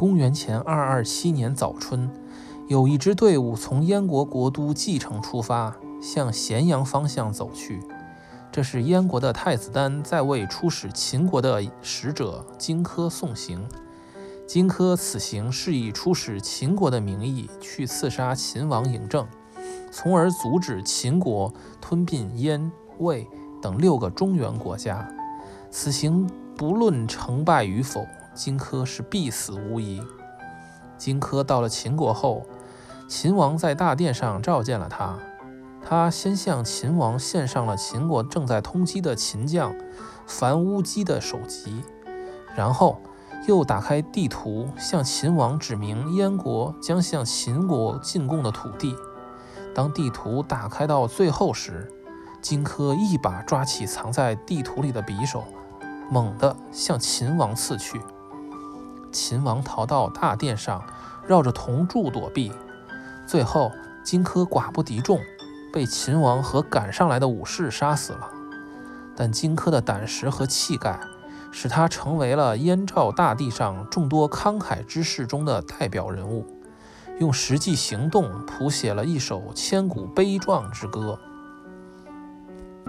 公元前二二七年早春，有一支队伍从燕国国都蓟城出发，向咸阳方向走去。这是燕国的太子丹在为出使秦国的使者荆轲送行。荆轲此行是以出使秦国的名义去刺杀秦王嬴政，从而阻止秦国吞并燕、魏等六个中原国家。此行不论成败与否，荆轲是必死无疑。荆轲到了秦国后，秦王在大殿上召见了他。他先向秦王献上了秦国正在通缉的秦将樊乌鸡的首级，然后又打开地图，向秦王指明燕国将向秦国进贡的土地。当地图打开到最后时，荆轲一把抓起藏在地图里的匕首，猛地向秦王刺去。秦王逃到大殿上，绕着铜柱躲避。最后，荆轲寡不敌众。被秦王和赶上来的武士杀死了，但荆轲的胆识和气概，使他成为了燕赵大地上众多慷慨之士中的代表人物，用实际行动谱写了一首千古悲壮之歌。